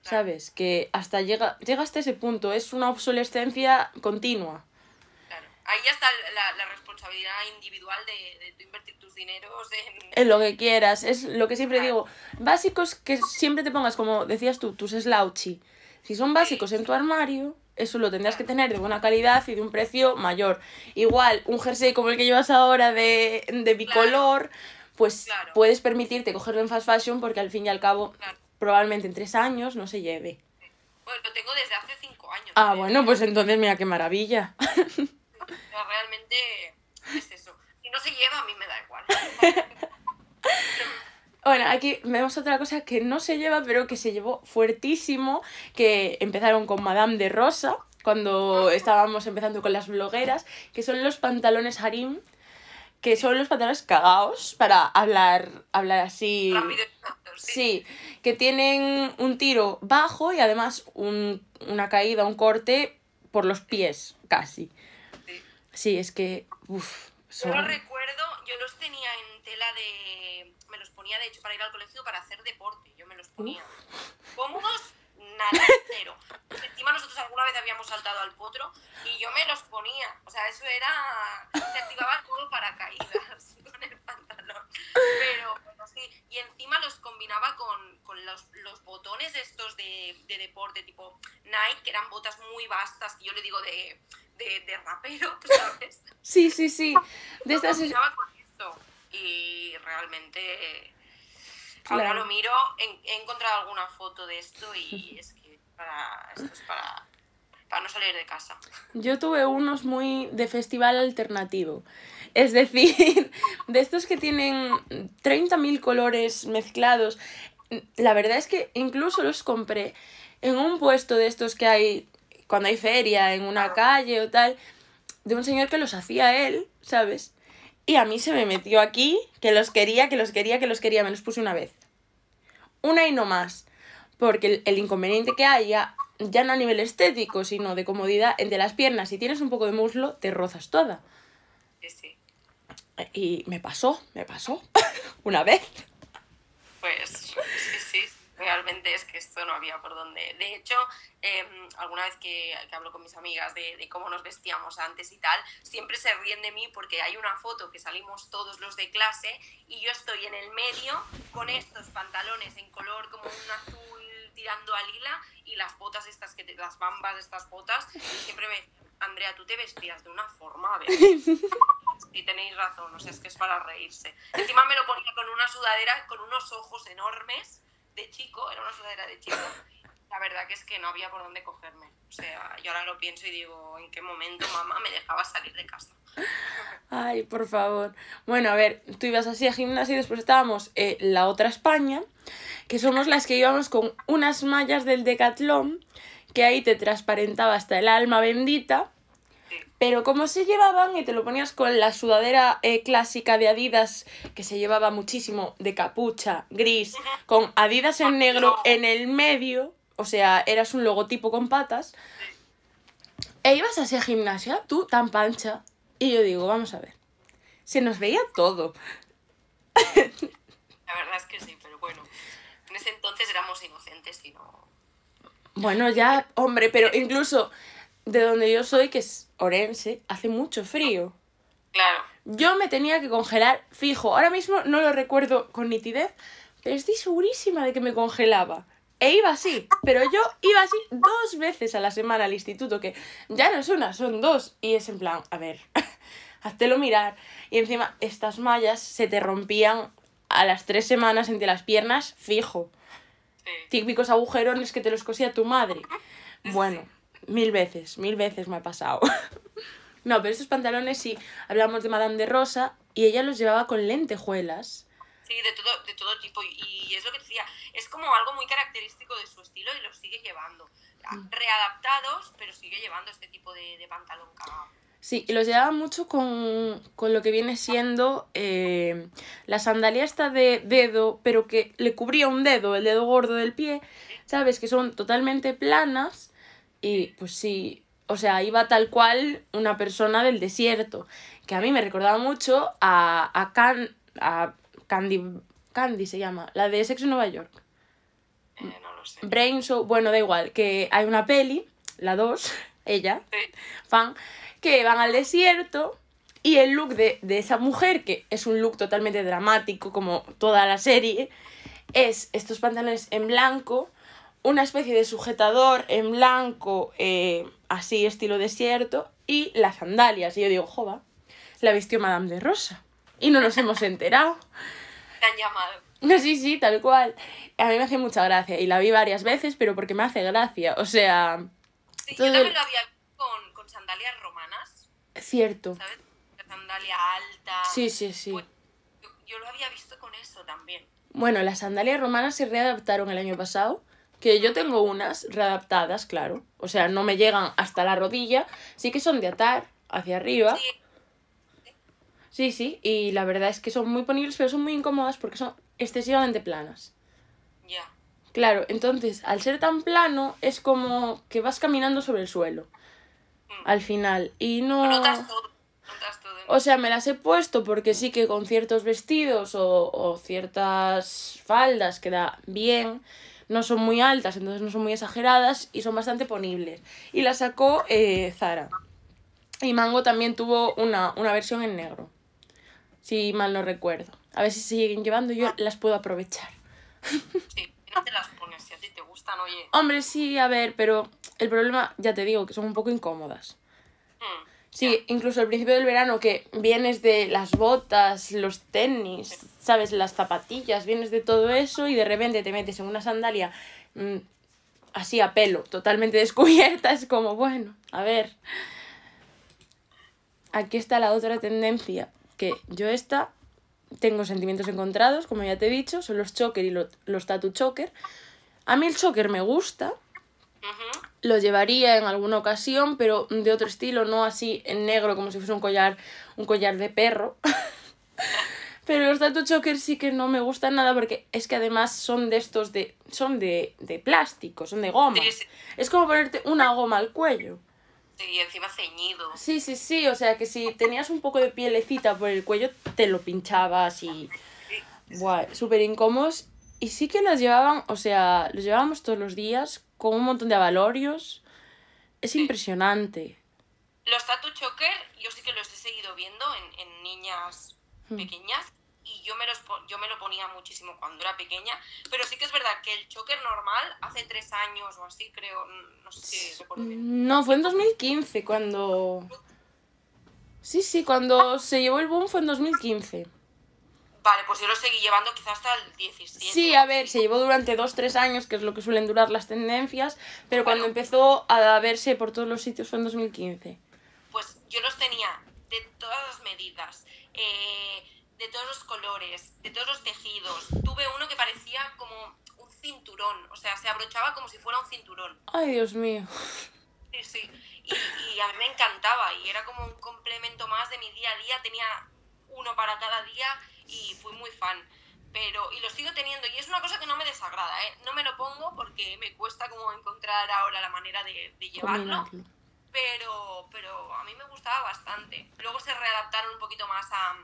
¿Sabes? Que hasta llega, llega hasta ese punto, es una obsolescencia continua. Claro. Ahí ya está la, la responsabilidad individual de, de invertir tus dineros en... en lo que quieras. Es lo que siempre digo. Básicos que siempre te pongas, como decías tú, tus slouchy. Si son básicos en tu armario, eso lo tendrás que tener de buena calidad y de un precio mayor. Igual, un jersey como el que llevas ahora de, de bicolor, pues Claro. puedes permitirte cogerlo en fast fashion porque al fin y al cabo, Claro. probablemente en tres años no se lleve. Bueno, lo tengo desde hace cinco años. Ah, ¿eh? bueno, pues entonces mira qué maravilla. Es eso. Si no se lleva, a mí me da igual. Bueno, aquí vemos otra cosa que no se lleva, pero que se llevó fuertísimo, que empezaron con Madame de Rosa, cuando estábamos empezando con las blogueras, que son los pantalones harim, que son los pantalones cagados, para hablar, hablar así... Rápido. Sí, que tienen un tiro bajo y además un- una caída, un corte por los pies, casi. Sí. Es que... Uf, Yo lo son... recuerdo, yo los tenía en tela de... Me los ponía, de hecho, para ir al colegio para hacer deporte. Yo me los ponía. Cómodos, nada, cero. Encima nosotros alguna vez habíamos saltado al potro y yo me los ponía. O sea, eso era... Se activaba el modo paracaídas con el pantalón. Pero, pero sí. Y encima los combinaba con, con los, los botones estos de, de deporte, tipo Nike, que eran botas muy vastas, que yo le digo de, de, de rapero, ¿sabes? Sí, sí, sí. De estas... combinaba con esto. Y realmente, ahora Claro. lo miro, he, he encontrado alguna foto de esto y es que para, esto es para, para no salir de casa. Yo tuve unos muy de festival alternativo. Es decir, de estos que tienen 30.000 colores mezclados. La verdad es que incluso los compré en un puesto de estos que hay cuando hay feria, en una calle o tal, de un señor que los hacía él, ¿sabes? Y a mí se me metió aquí, que los quería, que los quería, que los quería. Me los puse una vez. Una y no más. Porque el, el inconveniente que hay ya, ya no a nivel estético, sino de comodidad, entre las piernas, si tienes un poco de muslo, te rozas toda. Sí, sí. Y me pasó, me pasó. una vez. Pues sí, sí, realmente es que esto no había por dónde. De hecho, eh, alguna vez que, que hablo con mis amigas de, de cómo nos vestíamos antes y tal, siempre se ríen de mí porque hay una foto que salimos todos los de clase y yo estoy en el medio con estos pantalones en color como un azul tirando a lila y las botas estas, que te- las bambas de estas botas, y siempre me Andrea, tú te vestías de una forma, a ver. Y tenéis razón, o sea, es que es para reírse. Encima me lo ponía con una sudadera con unos ojos enormes de chico, era una sudadera de chico. La verdad que es que no había por dónde cogerme. O sea, yo ahora lo pienso y digo, ¿en qué momento mamá me dejaba salir de casa? Ay, por favor. Bueno, a ver, tú ibas así a gimnasia y después estábamos eh, la otra España, que somos las que íbamos con unas mallas del Decathlon, que ahí te transparentaba hasta el alma bendita. Pero como se llevaban y te lo ponías con la sudadera eh, clásica de Adidas, que se llevaba muchísimo de capucha, gris, con Adidas en negro en el medio, o sea, eras un logotipo con patas, e ibas así a gimnasia, tú tan pancha, y yo digo, vamos a ver, se nos veía todo. La verdad es que sí, pero bueno. En ese entonces éramos inocentes y no... Bueno, ya, hombre, pero incluso de donde yo soy, que es Orense, hace mucho frío. Claro. Yo me tenía que congelar fijo. Ahora mismo no lo recuerdo con nitidez, pero estoy segurísima de que me congelaba. E iba así, pero yo iba así dos veces a la semana al instituto, que ya no es una, son dos. Y es en plan, a ver, háztelo mirar. Y encima estas mallas se te rompían a las tres semanas entre las piernas, fijo. Sí. Típicos agujerones que te los cosía tu madre. Bueno, mil veces, mil veces me ha pasado. No, pero estos pantalones sí, hablamos de Madame de Rosa y ella los llevaba con lentejuelas. Sí, de todo, de todo tipo. Y, es lo que decía, es como algo muy característico de su estilo y lo sigue llevando. Mm. Readaptados, pero sigue llevando este tipo de, de pantalón cagado. Sí, y los llevaba mucho con, con lo que viene siendo eh, la sandalia esta de dedo, pero que le cubría un dedo, el dedo gordo del pie, ¿sabes? Que son totalmente planas y pues sí, o sea, iba tal cual una persona del desierto, que a mí me recordaba mucho a, a, Can, a Candy, Candy se llama, la de Sexo en Nueva York. Eh, no lo sé. Brain Show, bueno, da igual, que hay una peli, la 2, ella, Sí. fan, que van al desierto y el look de, de esa mujer, que es un look totalmente dramático como toda la serie, es estos pantalones en blanco, una especie de sujetador en blanco, eh, así estilo desierto, y las sandalias. Y yo digo, jova, la vistió Madame de Rosa. Y no nos hemos enterado. Te han llamado. No, sí, sí, tal cual. A mí me hace mucha gracia y la vi varias veces, pero porque me hace gracia. O sea, Sí, Todo yo también lo había visto con, con sandalias romanas, cierto. ¿sabes? La sandalia alta. Sí, sí, sí. Pues, yo, yo lo había visto con eso también. Bueno, las sandalias romanas se readaptaron el año pasado, que yo tengo unas readaptadas, claro. O sea, no me llegan hasta la rodilla, sí que son de atar hacia arriba. Sí, Sí, sí, y la verdad es que son muy ponibles, pero son muy incómodas porque son excesivamente planas. ya. Claro, entonces, al ser tan plano, es como que vas caminando sobre el suelo. Al final. Y no... Notas todo. Notas todo. O sea, me las he puesto porque sí que con ciertos vestidos o, o ciertas faldas queda bien. No son muy altas, entonces no son muy exageradas y son bastante ponibles. Y las sacó eh, Zara. Y Mango también tuvo una, una versión en negro. Si mal no recuerdo. A ver si se siguen llevando, yo las puedo aprovechar. Sí, no te las pones. Si a ti te gustan, oye. Hombre, sí, a ver, pero el problema, ya te digo, que son un poco incómodas. Sí, incluso al principio del verano que vienes de las botas, los tenis, sabes, las zapatillas, vienes de todo eso y de repente te metes en una sandalia mm, así a pelo, totalmente descubierta, es como, bueno, a ver. Aquí está la otra tendencia, que yo esta tengo sentimientos encontrados, como ya te he dicho, son los choker y lo- los tattoo choker. A mí el choker me gusta, lo llevaría en alguna ocasión, pero de otro estilo, no así en negro como si fuese un collar, un collar de perro. pero los tattoo chokers sí que no me gustan nada porque es que además son de estos de son de, de plástico, son de goma. Sí, sí. Es como ponerte una goma al cuello. Sí, y encima ceñido. Sí, sí, sí, o sea que si tenías un poco de pielecita por el cuello te lo pinchabas y Buah, súper incómodos. Y sí que las llevaban, o sea, los llevábamos todos los días con un montón de avalorios. Es impresionante. Los tattoo choker, yo sí que los he seguido viendo en, en niñas Hmm. pequeñas y yo me, los, yo me lo ponía muchísimo cuando era pequeña, pero sí que es verdad que el choker normal, hace tres años o así, creo, no sé si recuerdo bien. No, fue en 2015 cuando... Sí, sí, cuando se llevó el boom fue en 2015. Vale, pues yo lo seguí llevando quizás hasta el 17. Sí, a ver, se llevó durante 2-3 años, que es lo que suelen durar las tendencias, pero cuando Bueno. empezó a verse por todos los sitios fue en 2015. Pues yo los tenía de todas las medidas, eh, de todos los colores, de todos los tejidos. Tuve uno que parecía como un cinturón, o sea, se abrochaba como si fuera un cinturón. Ay, Dios mío. Sí, sí. Y, y a mí me encantaba y era como un complemento más de mi día a día. Tenía uno para cada día y fui muy fan. Pero, y lo sigo teniendo y es una cosa que no me desagrada, ¿eh? No me lo pongo porque me cuesta como encontrar ahora la manera de, de llevarlo. Pero, pero a mí me gustaba bastante. Luego se readaptaron un poquito más a,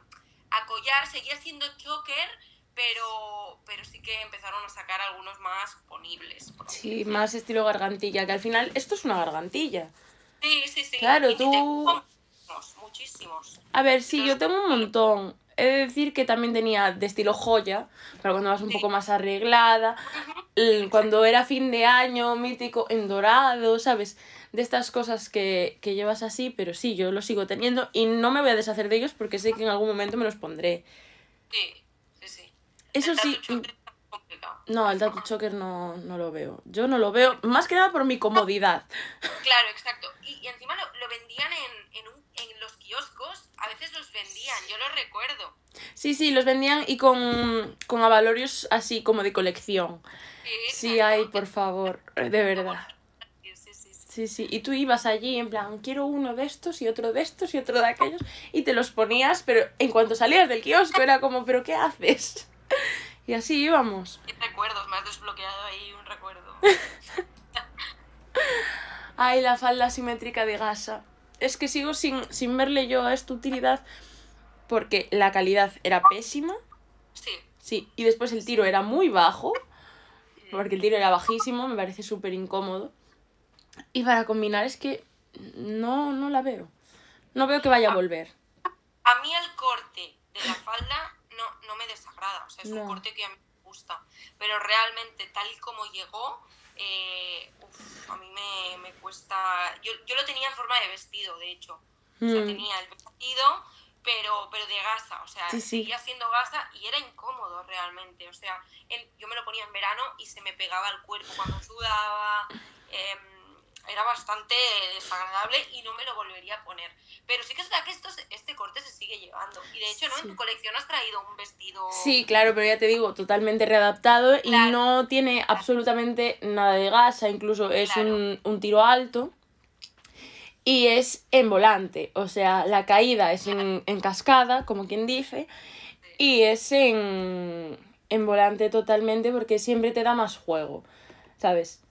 a collar, seguía siendo choker, pero, pero sí que empezaron a sacar algunos más ponibles. Sí, más estilo gargantilla, que al final esto es una gargantilla. Sí, sí, sí. Claro, Y tú- muchísimos, muchísimos. A ver, sí, yo tengo un montón. He de decir que también tenía de estilo joya, para cuando vas un poco más arreglada. Cuando era fin de año, mítico, en dorado, ¿sabes? De estas cosas que, que llevas así, pero sí, yo los sigo teniendo y no me voy a deshacer de ellos porque sé que en algún momento me los pondré. Sí, sí, sí. eso El sí. complicado. No, el tatu choker no, no lo veo. Yo no lo veo, más que nada por mi comodidad. Claro, exacto. Y, y encima lo, lo vendían en, en, un- en los kioscos, a veces los vendían, yo lo recuerdo. Sí, sí, los vendían y con, con avalorios así como de colección. Sí, exacto. hay, por favor, de verdad. Sí, sí, sí, sí. Sí, sí. Y tú ibas allí en plan, quiero uno de estos y otro de estos y otro de aquellos. Y te los ponías, pero en cuanto salías del kiosco era como, ¿pero qué haces? Y así íbamos. Qué recuerdos, me has desbloqueado ahí un recuerdo. Ay, la falda simétrica de gasa. Es que sigo sin, sin verle yo a esta utilidad porque la calidad era pésima. Sí. Sí, y después el tiro era muy bajo, porque el tiro era bajísimo, me parece súper incómodo. Y para combinar es que no, no la veo. No veo que vaya a volver. A mí el corte de la falda no, no me desagrada, o sea, es No. un corte que a mí me gusta, pero realmente tal y como llegó, eh, uf, a mí me, me cuesta... Yo, yo lo tenía en forma de vestido, de hecho. O sea, Mm. tenía el vestido, pero, pero de gasa, o sea, Sí, sí. seguía siendo gasa y era incómodo realmente. O sea, en- yo me lo ponía en verano y se me pegaba al cuerpo cuando sudaba. em, era bastante desagradable y no me lo volvería a poner. Pero sí que es verdad que esto, este corte se sigue llevando. Y de hecho, ¿no? Sí. En tu colección has traído un vestido. Sí, claro, pero ya te digo, totalmente readaptado y no tiene absolutamente nada de gasa, incluso es Claro. un, un tiro alto y es en volante, o sea, la caída es en, en cascada, como quien dice, y es en, en volante totalmente porque siempre te da más juego, ¿sabes?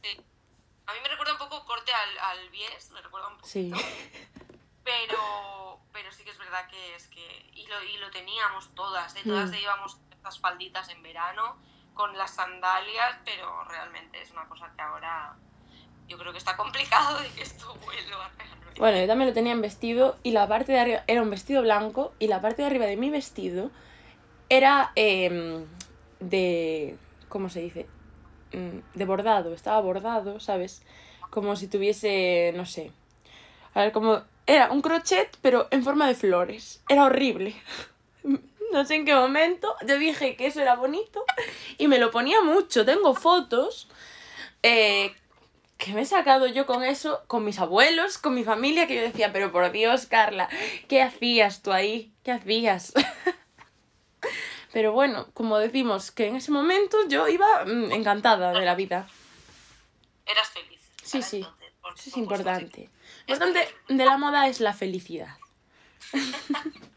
A mí me recuerda un poco al, al bies, me recuerda un poco. Sí. Pero, pero sí que es verdad que es que. Y lo, y lo teníamos todas, ¿eh? Todas Mm. llevamos estas falditas en verano con las sandalias, pero realmente es una cosa que ahora yo creo que está complicado de que esto vuelva realmente. Bueno, yo también lo tenía en vestido y la parte de arriba era un vestido blanco y la parte de arriba de mi vestido era em, de... ¿Cómo se dice? Mm, De bordado, estaba bordado, ¿sabes? Como si tuviese, no sé. A ver, como... Era un crochet, pero en forma de flores. Era horrible. No sé en qué momento yo dije que eso era bonito y me lo ponía mucho. Tengo fotos eh, que me he sacado yo con eso, con mis abuelos, con mi familia, que yo decía, pero por Dios, Carla, ¿qué hacías tú ahí? ¿Qué hacías? pero bueno, como decimos, que en ese momento yo iba mm, encantada de la vida. Eras feliz. Sí, sí, entonces, por Eso es importante. Lo importante de la moda es la felicidad.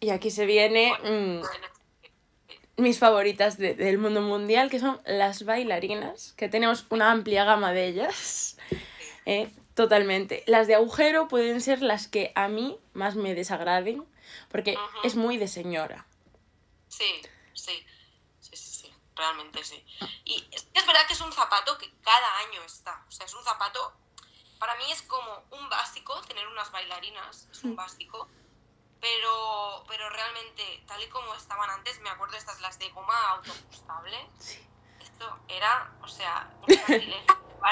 y aquí se viene mm, mis favoritas de- del mundo mundial, que son las bailarinas, que tenemos una amplia gama de ellas. Eh, totalmente. Las de agujero pueden ser las que a mí más me desagraden, porque es muy de señora. Sí, realmente sí. Y es, verdad que es un zapato que cada año está. O sea, es un zapato, para mí es como un básico, tener unas bailarinas, es un básico. Pero, pero realmente, tal y como estaban antes, me acuerdo estas, las de goma autoajustable. Sí. Esto era, o sea, un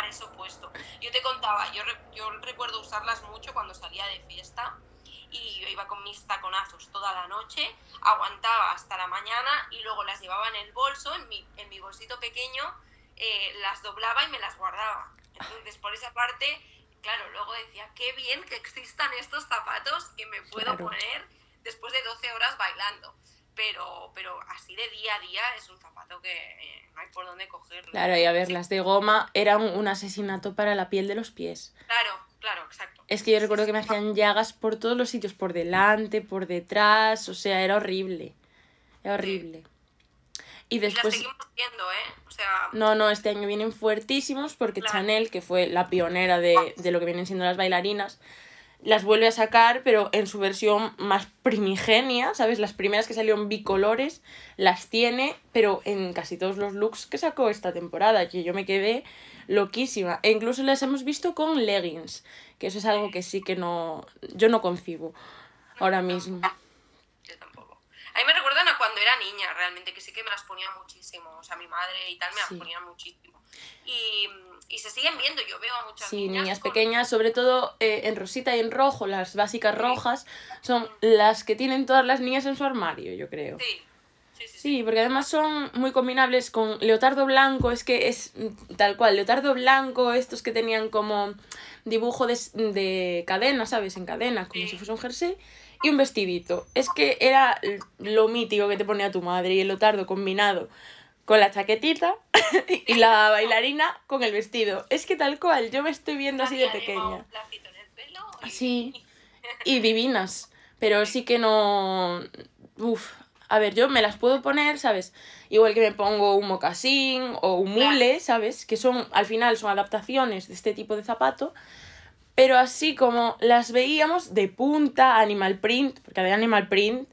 eso puesto. Yo te contaba, yo, re- yo recuerdo usarlas mucho cuando salía de fiesta y yo iba con mis taconazos toda la noche, aguantaba hasta la mañana y luego las llevaba en el bolso, en mi, en mi bolsito pequeño, eh, las doblaba y me las guardaba. Entonces, por esa parte, claro, luego decía, qué bien que existan estos zapatos que me puedo Claro. poner después de 12 horas bailando. Pero, pero así de día a día es un zapato que eh, no hay por dónde cogerlo. Claro, y a ver, las de goma eran un asesinato para la piel de los pies. Claro, claro, exacto. Es que yo recuerdo que me hacían llagas por todos los sitios, por delante, por detrás, o sea, era horrible. Era horrible. Y Y las después... seguimos viendo, ¿eh? O sea, No, no, este año vienen fuertísimos porque Claro. Chanel, que fue la pionera de, de lo que vienen siendo las bailarinas, las vuelve a sacar, pero en su versión más primigenia, ¿sabes? Las primeras que salieron bicolores las tiene, pero en casi todos los looks que sacó esta temporada, que yo me quedé loquísima. E incluso las hemos visto con leggings, que eso es algo que sí que no. Yo no concibo ahora mismo. yo tampoco. A mí me recuerdan a cuando era niña, realmente, que sí que me las ponía muchísimo. O sea, mi madre y tal me las Sí. ponía muchísimo. Y, y se siguen viendo, yo veo a muchas Sí, niñas. niñas con- pequeñas, sobre todo eh, en rosita y en rojo, las básicas rojas, son las que tienen todas las niñas en su armario, yo creo. Sí, Sí, sí, sí. Porque además son muy combinables con leotardo blanco, es que es mm, tal cual, leotardo blanco, estos que tenían como dibujo de, de cadena, ¿sabes? En cadena, como Sí. si fuese un jersey, y un vestidito. Es que era lo mítico que te ponía tu madre y el leotardo combinado con la chaquetita y la bailarina con el vestido. Es que tal cual, yo me estoy viendo así de Había pequeña. Sí, y divinas, pero sí que no... Uf, a ver, yo me las puedo poner, ¿sabes? Igual que me pongo un mocasín o un mule, ¿sabes? Que son, al final, son adaptaciones de este tipo de zapato, pero así como las veíamos de punta, animal print, porque de animal print,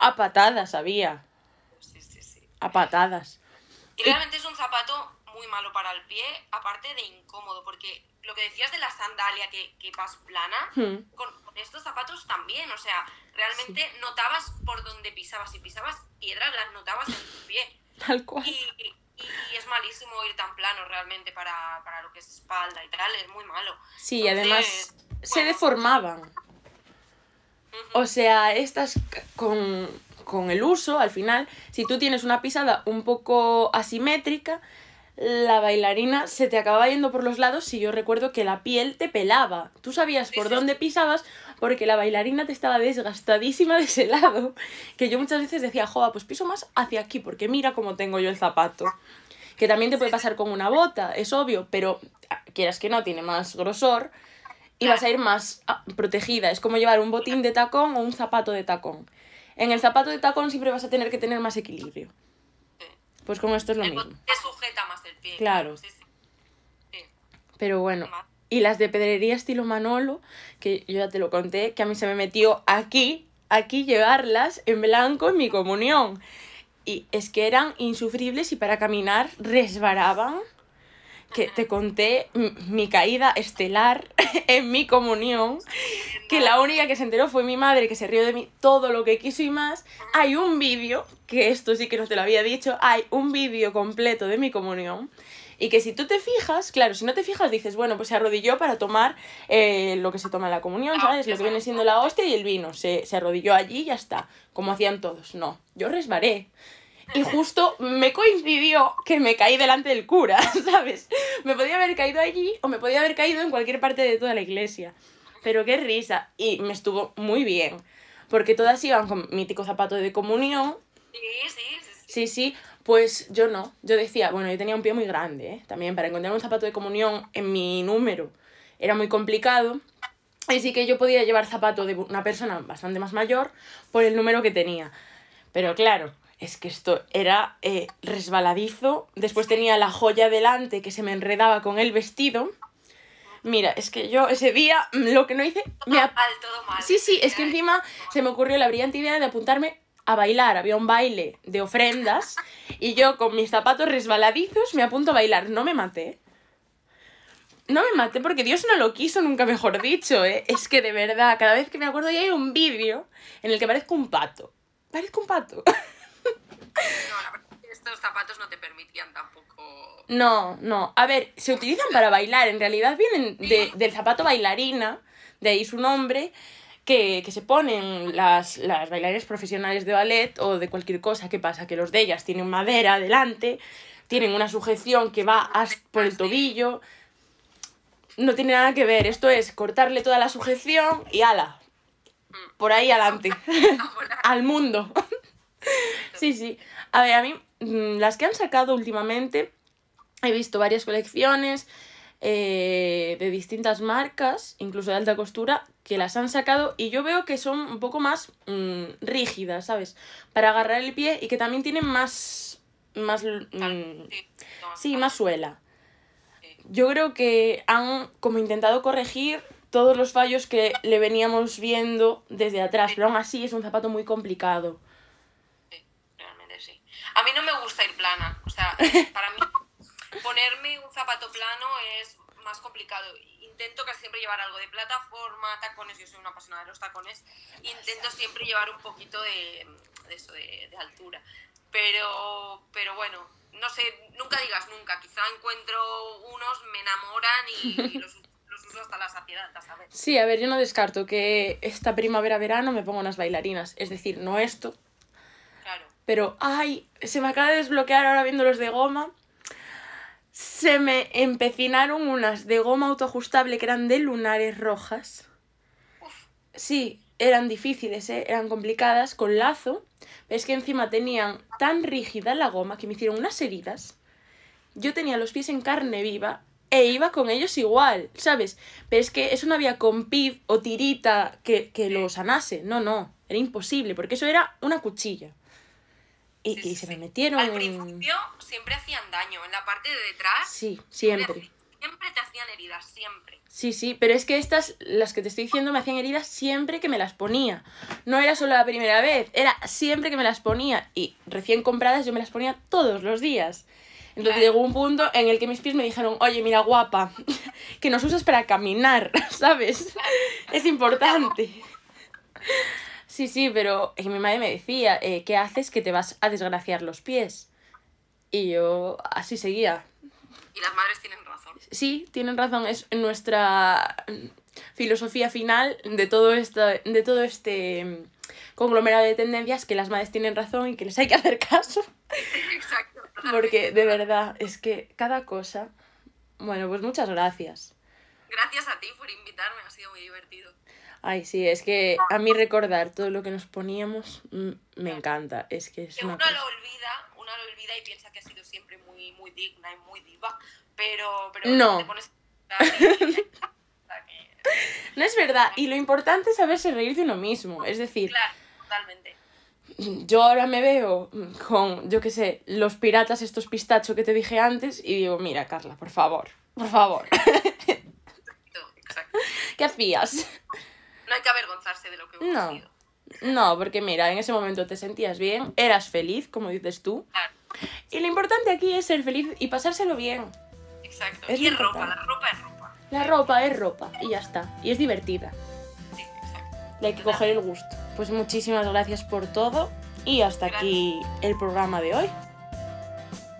a patadas había, Sí, sí, sí. a patadas. Y realmente es un zapato muy malo para el pie, aparte de incómodo, porque lo que decías de la sandalia que, que vas plana, Hmm. con, con estos zapatos también, o sea, realmente notabas por dónde pisabas. Si pisabas piedras, las notabas en tu pie. Tal cual. Y, y- y es malísimo ir tan plano realmente para, para lo que es espalda y tal, es muy malo. Sí, además Entonces, se bueno. deformaban. O sea, estas con, con el uso, al final, si tú tienes una pisada un poco asimétrica, la bailarina se te acababa yendo por los lados si yo recuerdo que la piel te pelaba. Tú sabías por dónde pisabas porque la bailarina te estaba desgastadísima de ese lado. Que yo muchas veces decía, joa, pues piso más hacia aquí porque mira cómo tengo yo el zapato. Que también te puede pasar con una bota, es obvio, pero ah, quieras que no, tiene más grosor y vas a ir más ah, protegida. Es como llevar un botín de tacón o un zapato de tacón. En el zapato de tacón siempre vas a tener que tener más equilibrio. Sí. Pues con esto es lo El mismo. te sujeta más el pie. Claro. Sí. Pero bueno. Y las de pedrería estilo Manolo, que yo ya te lo conté, que a mí se me metió aquí, aquí llevarlas en blanco en mi comunión. Y es que eran insufribles y para caminar resbaraban. Que te conté mi caída estelar en mi comunión. Que la única que se enteró fue mi madre, que se rió de mí todo lo que quiso y más. Hay un vídeo, que esto sí que no te lo había dicho, hay un vídeo completo de mi comunión. Y que si tú te fijas, claro, si no te fijas, dices, bueno, pues se arrodilló para tomar eh, lo que se toma en la comunión, ¿sabes? Lo que viene siendo la hostia y el vino. Se, se arrodilló allí y ya está, como hacían todos. No, yo resbaré. Y justo me coincidió que me caí delante del cura, ¿sabes? Me podía haber caído allí o me podía haber caído en cualquier parte de toda la iglesia. Pero qué risa. Y me estuvo muy bien. Porque todas iban con mítico zapato de comunión. Sí, sí, sí. sí. Sí, sí. Pues yo no. Yo decía, bueno, yo tenía un pie muy grande, ¿eh? También para encontrar un zapato de comunión en mi número era muy complicado. Así que yo podía llevar zapato de una persona bastante más mayor por el número que tenía. Pero claro, es que esto era eh, resbaladizo. Después tenía la joya delante que se me enredaba con el vestido. Mira, es que yo ese día mm, lo que no hice... Me ap- Mal, todo mal. Sí, sí, es que encima se me ocurrió la brillante idea de apuntarme a bailar. Había un baile de ofrendas y yo con mis zapatos resbaladizos me apunto a bailar. No me maté. No me maté porque Dios no lo quiso, nunca mejor dicho, ¿eh? Es que de verdad, cada vez que me acuerdo ya hay un vídeo en el que parezco un pato. Parezco un pato. No, la verdad es que estos zapatos no te permitían tampoco. No, no. A ver, se utilizan para bailar. En realidad vienen de- del zapato bailarina, de ahí su nombre, que, que se ponen las, las bailarines profesionales de ballet o de cualquier cosa. ¿Qué pasa? Que los de ellas tienen madera adelante, tienen una sujeción que va hasta por el tobillo. No tiene nada que ver. Esto es cortarle toda la sujeción y ala. Por ahí adelante. Al mundo. Sí, sí. A ver, a mí, mm, las que han sacado últimamente, he visto varias colecciones eh, de distintas marcas, incluso de alta costura, que las han sacado y yo veo que son un poco más mm, rígidas, ¿sabes? Para agarrar el pie y que también tienen más. más mm, Sí, más suela. Yo creo que han como intentado corregir todos los fallos que le veníamos viendo desde atrás, pero aún así es un zapato muy complicado. A mí no me gusta ir plana. O sea, para mí ponerme un zapato plano es más complicado. Intento casi siempre llevar algo de plataforma, tacones. Yo soy una apasionada de los tacones. Intento siempre llevar un poquito de, de eso, de, de altura. Pero, pero bueno, no sé, nunca digas nunca. Quizá encuentro unos, me enamoran y, y los, hasta la saciedad, ¿sabes? Sí, a ver, yo no descarto que esta primavera-verano me ponga unas bailarinas. Es decir, no esto. Pero ay, se me acaba de desbloquear ahora viendo los de goma. Se me empecinaron unas de goma autoajustable que eran de lunares rojas. Sí, eran difíciles, ¿eh? eran complicadas, con lazo. Pero es que encima tenían tan rígida la goma que me hicieron unas heridas. Yo tenía los pies en carne viva e iba con ellos igual, ¿sabes? Pero es que eso no había compid o tirita que, que lo sanase. No, no, era imposible, porque eso era una cuchilla. Y, Sí, y se me metieron Al principio siempre hacían daño. En la parte de detrás Sí, siempre. siempre te hacían heridas, siempre. Sí, sí, pero es que estas, las que te estoy diciendo, me hacían heridas siempre que me las ponía. No era solo la primera vez, era siempre que me las ponía. Y recién compradas yo me las ponía todos los días. Entonces Claro. llegó un punto en el que mis pies me dijeron, oye, mira, guapa, que nos usas para caminar, ¿sabes? Es importante. Sí, sí, pero y mi madre me decía, eh, ¿qué haces que te vas a desgraciar los pies? Y yo así seguía. Y las madres tienen razón. Sí, tienen razón, es nuestra filosofía final de todo, esto, de todo este conglomerado de tendencias, que las madres tienen razón y que les hay que hacer caso. Exacto. Porque de verdad, es que cada cosa... Bueno, pues muchas gracias. Gracias a ti por invitarme, ha sido muy divertido. Ay, sí, es que a mí recordar todo lo que nos poníamos mm, me encanta. Es que es Que una uno cosa. lo olvida, uno lo olvida y piensa que ha sido siempre muy, muy digna y muy diva, pero, pero No. te pones No es verdad, y lo importante es saberse reír de uno mismo. Es decir, Claro, totalmente. yo ahora me veo con, yo qué sé, los piratas estos pistacho que te dije antes y digo, mira, Carla, por favor, por favor, Exacto, exacto. ¿qué hacías? No hay que avergonzarse de lo que uno No. ha sido. No, porque mira, en ese momento te sentías bien, eras feliz, como dices tú, Claro, y lo importante aquí es ser feliz y pasárselo bien. exacto. Es y es ropa, la ropa es ropa. La ropa es ropa y ya está, y es divertida, Sí, exacto. le hay que coger el gusto. Pues muchísimas gracias por todo y hasta aquí el programa de hoy.